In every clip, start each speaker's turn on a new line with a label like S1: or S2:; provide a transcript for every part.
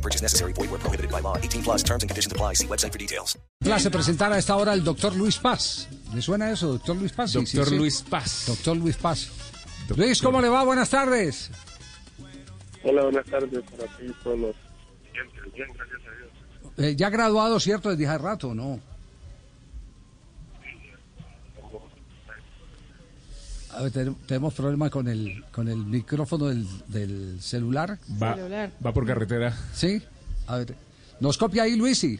S1: No purchase necessary. Void where prohibited by law. 18 plus terms and conditions apply. See website for details.
S2: Clase presentar a esta hora al doctor Luis Paz. ¿Le suena eso, doctor Luis Paz? Sí, sí,
S3: Doctor
S2: sí.
S3: Luis Paz.
S2: Doctor Luis Paz. Luis, ¿cómo le va? Buenas tardes.
S4: Hola, buenas tardes para ti y todos los clientes. Bien, gracias a Dios.
S2: Eh, ya graduado, ¿cierto? Desde hace rato, ¿no? A ver, ten- tenemos problema con el, con el micrófono del, del celular.
S3: Va, va por carretera.
S2: ¿Sí? A ver. ¿Nos copia ahí, Luis? Sí.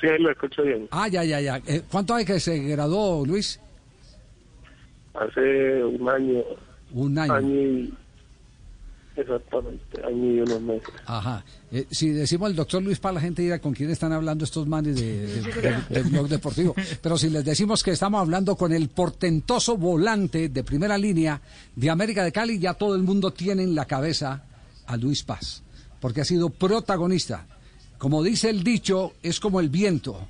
S4: Sí, ahí lo escucho bien.
S2: Ah, ya, ya, ya. Eh, ¿Cuánto hay que se graduó, Luis?
S4: Hace un año,
S2: Un año.
S4: año y... Exactamente, año y unos meses.
S2: Ajá. Eh, si decimos el doctor Luis Paz, la gente dirá con quién están hablando estos manes de, de- de- del blog deportivo. Pero si les decimos que estamos hablando con el portentoso volante de primera línea de América de Cali, ya todo el mundo tiene en la cabeza a Luis Paz, porque ha sido protagonista. Como dice el dicho, es como el viento.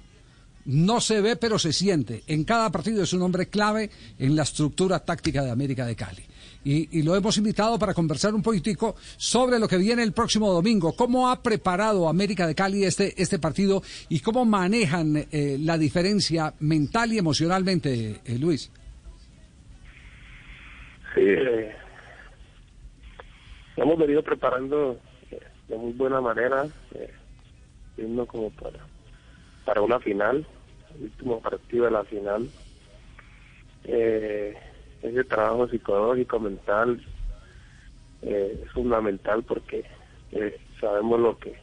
S2: No se ve, pero se siente. En cada partido es un hombre clave en la estructura táctica de América de Cali. Y, y lo hemos invitado para conversar un poquitico sobre lo que viene el próximo domingo. ¿Cómo ha preparado América de Cali este, este partido y cómo manejan eh, la diferencia mental y emocionalmente, eh, Luis?
S4: Sí, eh, hemos venido preparando eh, de muy buena manera, yendo como para, para una final, el último partido de la final. Eh, ese trabajo psicológico, mental, eh, es fundamental porque eh, sabemos lo que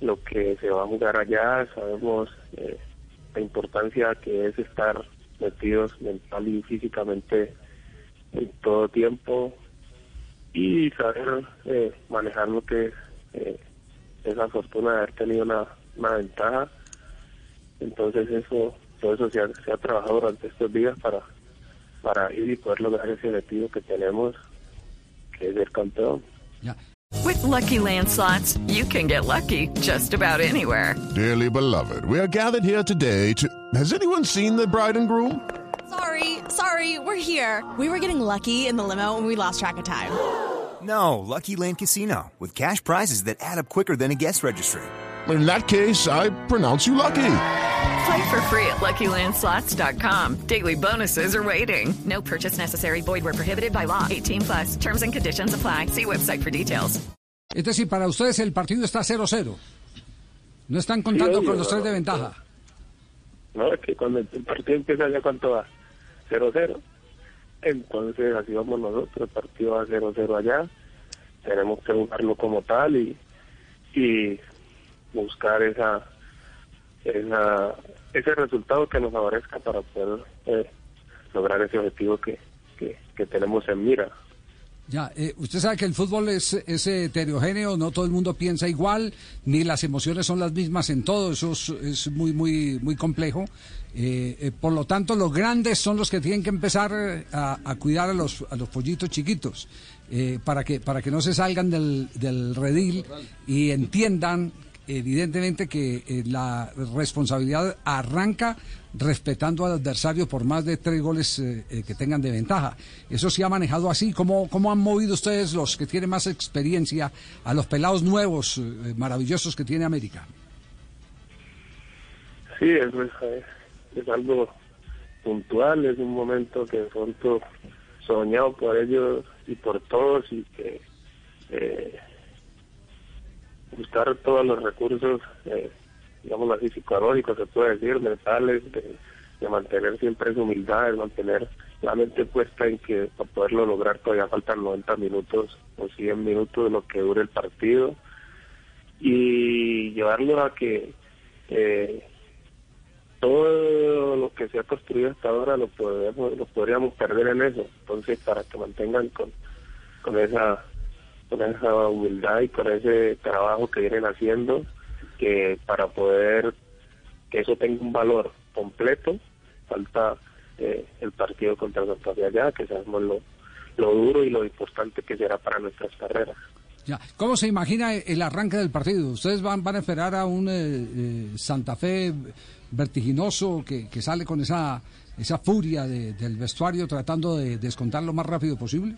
S4: lo que se va a jugar allá, sabemos eh, la importancia que es estar metidos mental y físicamente en todo tiempo y saber manejar lo que es esa fortuna de haber tenido una, una ventaja. Entonces eso, todo eso se ha, se ha trabajado durante estos días para, para ir y poder lograr ese objetivo que tenemos, que es ser campeón.
S2: Ya.
S5: With Lucky Land slots, you can get lucky just about anywhere.
S6: Dearly beloved, we are gathered here today to. Has anyone seen the bride and groom?
S7: Sorry, sorry, we're here. We were getting lucky in the limo and we lost track of time.
S8: No, Lucky Land Casino, with cash prizes that add up quicker than a guest registry.
S6: In that case, I pronounce you lucky.
S5: Play for free at LuckyLandSlots.com. Daily bonuses are waiting. No purchase necessary. Void where prohibited by law. 18 plus. Terms and conditions apply. See website for details.
S2: Es decir, para ustedes el partido está 0-0. No están contando
S4: Sí,
S2: con los tres de ventaja.
S4: ¿no? Es que cuando el partido empieza ya cuánto va, 0-0. Entonces así vamos nosotros, el partido va 0-0 allá, tenemos que jugarlo como tal y, y buscar esa, esa ese resultado que nos favorezca para poder eh, lograr ese objetivo que, que, tenemos en mira.
S2: Ya, eh, usted sabe que el fútbol es, es heterogéneo, no todo el mundo piensa igual, ni las emociones son las mismas en todo, eso es, es muy, muy, muy complejo. Eh, eh, por lo tanto, los grandes son los que tienen que empezar eh, a, a cuidar a los, a los pollitos chiquitos, eh, para, que, para que no se salgan del, del redil y entiendan evidentemente que eh, la responsabilidad arranca respetando al adversario por más de tres goles eh, eh, que tengan de ventaja. Eso se ha manejado así. ¿Cómo, ¿Cómo han movido ustedes, los que tienen más experiencia, a los pelados nuevos, eh, maravillosos que tiene América?
S4: Sí, es, es algo puntual, es un momento que de pronto soñado por ellos y por todos y que buscar todos los recursos, eh, digamos así, psicológicos, se puede decir, mentales, de, mantener siempre esa humildad, de mantener la mente puesta en que para poderlo lograr todavía faltan 90 minutos o 100 minutos de lo que dure el partido y llevarlo a que eh, todo lo que se ha construido hasta ahora lo podemos, lo podríamos perder en eso. Entonces, para que mantengan con, con esa con esa humildad y con ese trabajo que vienen haciendo, que para poder que eso tenga un valor completo. Falta eh, el partido contra Santa Fe allá, que sabemos lo, lo duro y lo importante que será para nuestras carreras.
S2: Ya. ¿Cómo se imagina el arranque del partido? ¿Ustedes van, van a esperar a un eh, eh, Santa Fe vertiginoso que, que sale con esa, esa furia de- del vestuario tratando de descontar lo más rápido posible?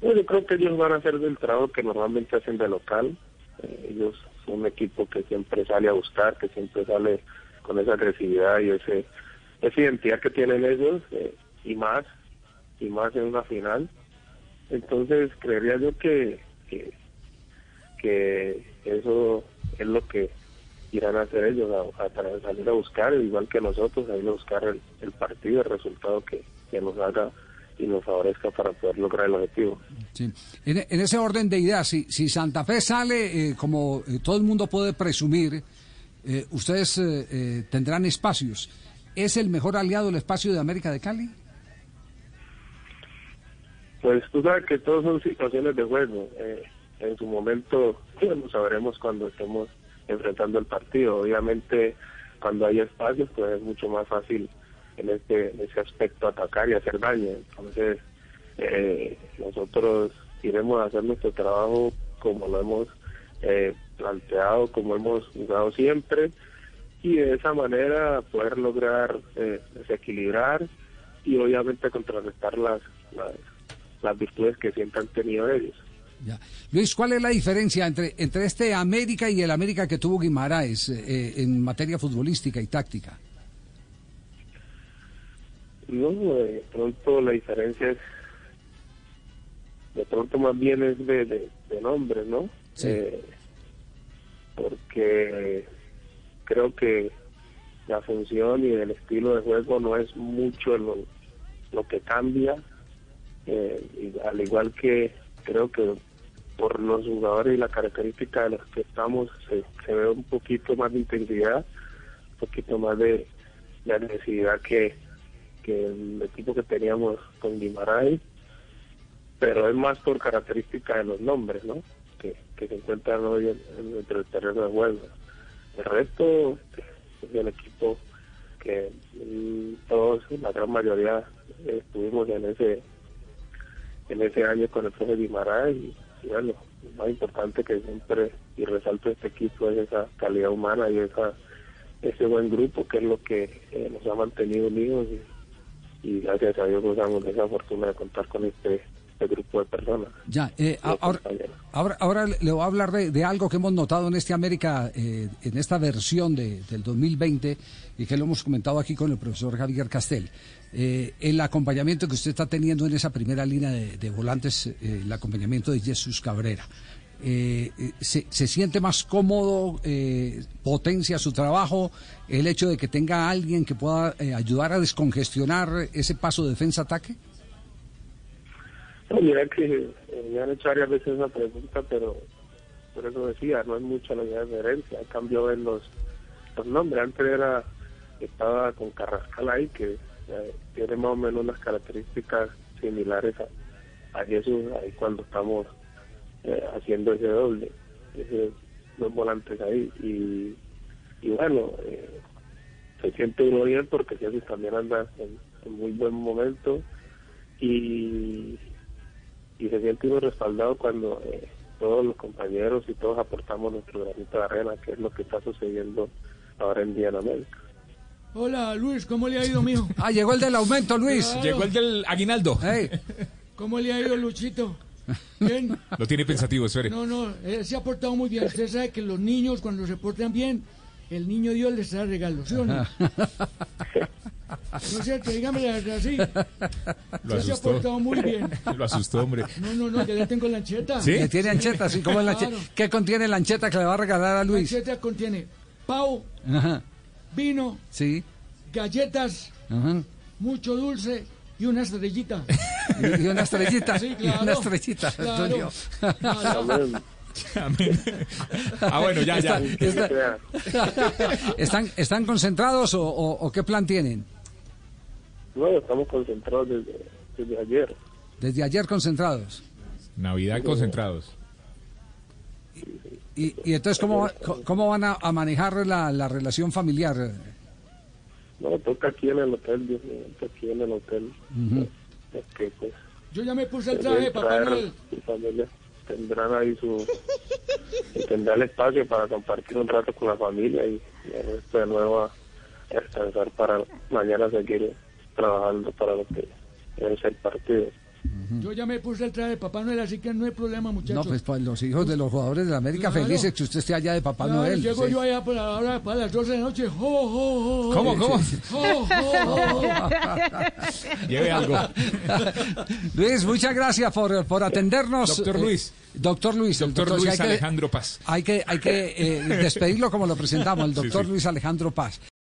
S4: Bueno, yo creo que ellos van a hacer del trabajo que normalmente hacen de local. Eh, ellos son un equipo que siempre sale a buscar, que siempre sale con esa agresividad y ese esa identidad que tienen ellos eh, y más y más en una final. Entonces creería yo que, que eso es lo que irán a hacer ellos, a, a salir a buscar, igual que nosotros, salir a buscar el, el partido, el resultado que, que nos haga y nos favorezca para poder lograr el objetivo.
S2: Sí. En, en ese orden de ideas, si, si Santa Fe sale, eh, como eh, todo el mundo puede presumir, eh, ustedes eh, eh, tendrán espacios. ¿Es el mejor aliado el espacio de América de Cali?
S4: Pues tú sabes que todos son situaciones de juego. Eh, en su momento lo sabremos cuando estemos enfrentando el partido. Obviamente, cuando hay espacios, pues es mucho más fácil en este en ese aspecto atacar y hacer daño. Entonces, eh, nosotros iremos a hacer nuestro trabajo como lo hemos eh, planteado, como hemos jugado siempre, y de esa manera poder lograr eh, desequilibrar y obviamente contrarrestar las, las, virtudes que siempre han tenido ellos.
S2: Luis, ¿cuál es la diferencia entre, entre este América y el América que tuvo Guimaraes eh, en materia futbolística y táctica?
S4: No, de pronto la diferencia es, de pronto más bien es de, de, de nombres, ¿no?
S2: Sí.
S4: Eh, porque creo que la función y el estilo de juego no es mucho lo, lo que cambia, eh, y al igual que creo que por los jugadores y la característica de los que estamos se, se ve un poquito más de intensidad, un poquito más de, de agresividad que, que el equipo que teníamos con Guimarães, pero es más por característica de los nombres, ¿no? Que, se encuentran hoy en, del terreno de juego. El resto es el equipo que mm, todos, la gran mayoría, estuvimos en ese en ese año con el profe Guimarães y, bueno, lo más importante que siempre y resalto este equipo es esa calidad humana y esa ese buen grupo que es lo que eh, nos ha mantenido unidos y, y gracias a Dios gozamos de esa fortuna de contar con este, este grupo de personas.
S2: Ya, eh, ahora, ahora, ahora le voy a hablar de, de algo que hemos notado en este América, eh, en esta versión de- del 2020, y que lo hemos comentado aquí con el profesor Javier Castel. Eh, el acompañamiento que usted está teniendo en esa primera línea de, de volantes, eh, el acompañamiento de Jesús Cabrera. Eh, eh, se, se siente más cómodo, eh, potencia su trabajo, el hecho de que tenga alguien que pueda eh, ayudar a descongestionar ese paso de defensa-ataque?
S4: Mira que eh, me han hecho varias veces esa pregunta, pero por eso decía, no es mucha la diferencia, cambió en los, los nombres. Antes era, estaba con Carrascal ahí, que tiene más o menos unas características similares a, a Jesús, ahí cuando estamos eh, haciendo ese doble, ese, los volantes ahí. Y, y bueno, eh, se siente uno bien porque Jesús también anda en, en muy buen momento y, y se siente uno respaldado cuando eh, todos los compañeros y todos aportamos nuestro granito de arena, que es lo que está sucediendo ahora en día en América.
S9: Hola Luis, ¿cómo le ha ido, mijo?
S2: Ah, llegó el del aumento, Luis.
S9: Claro.
S3: Llegó el del aguinaldo.
S9: ¿Cómo le ha ido, Luchito? Bien.
S3: Lo tiene pensativo, espere.
S9: No, no, él se ha portado muy bien. Usted sabe que los niños, cuando se portan bien, el niño Dios les trae regalos, ¿sí o no? No es cierto, dígame la verdad, sí.
S3: Lo
S9: se ha portado muy bien.
S3: Lo asustó, hombre.
S9: No, no, no, ya le tengo la ancheta.
S2: ¿Le tiene ancheta? ¿sí? ¿Cómo es la
S9: Claro.
S2: ¿Qué contiene la ancheta que le va a regalar a
S9: La
S2: Luis?
S9: ancheta contiene pavo,
S2: Ajá,
S9: vino,
S2: sí.
S9: galletas,
S2: Ajá.
S9: mucho dulce y una estrellita.
S2: Y, una estrellita.
S9: Sí,
S2: Y
S9: claro.
S2: una estrellita,
S9: Claro.
S2: Antonio.
S9: Claro.
S3: Ah, bueno, ya, ya.
S2: Está- está- ¿Están, ¿Están concentrados o, o- o qué plan tienen?
S4: No, estamos concentrados desde, desde ayer.
S2: Desde ayer concentrados.
S3: Navidad concentrados.
S2: ¿Y, Y, y entonces, ¿cómo, cómo van a, a manejar la, la relación familiar?
S4: No, toca aquí en el hotel, Dios mío, toca aquí en el hotel. Porque, pues,
S9: Yo ya me puse el traje Papá
S4: traer
S9: Noel.
S4: familia. Tendrán ahí su... y tendrán espacio para compartir un rato con la familia y, y el resto de nuevo a descansar para mañana seguir trabajando para lo que es el partido.
S9: Yo ya me puse el traje de Papá Noel, así que no hay problema, muchachos.
S2: No, pues, pues los hijos de los jugadores de la América
S9: Claro.
S2: felices que usted esté allá de Papá
S9: Claro,
S2: Noel.
S9: Llego
S2: sí.
S9: yo allá para, ahora, para las 12 de la noche. Jo, jo, jo, jo.
S3: ¿Cómo, cómo? Lleve algo.
S2: Luis, muchas gracias por, por atendernos.
S3: Doctor
S2: Eh,
S3: Luis.
S2: doctor Luis. el
S3: Doctor Luis
S2: hay que-
S3: Alejandro Paz.
S2: Hay que, hay que eh, despedirlo como lo presentamos, el
S3: Sí,
S2: doctor
S3: sí.
S2: Luis Alejandro Paz.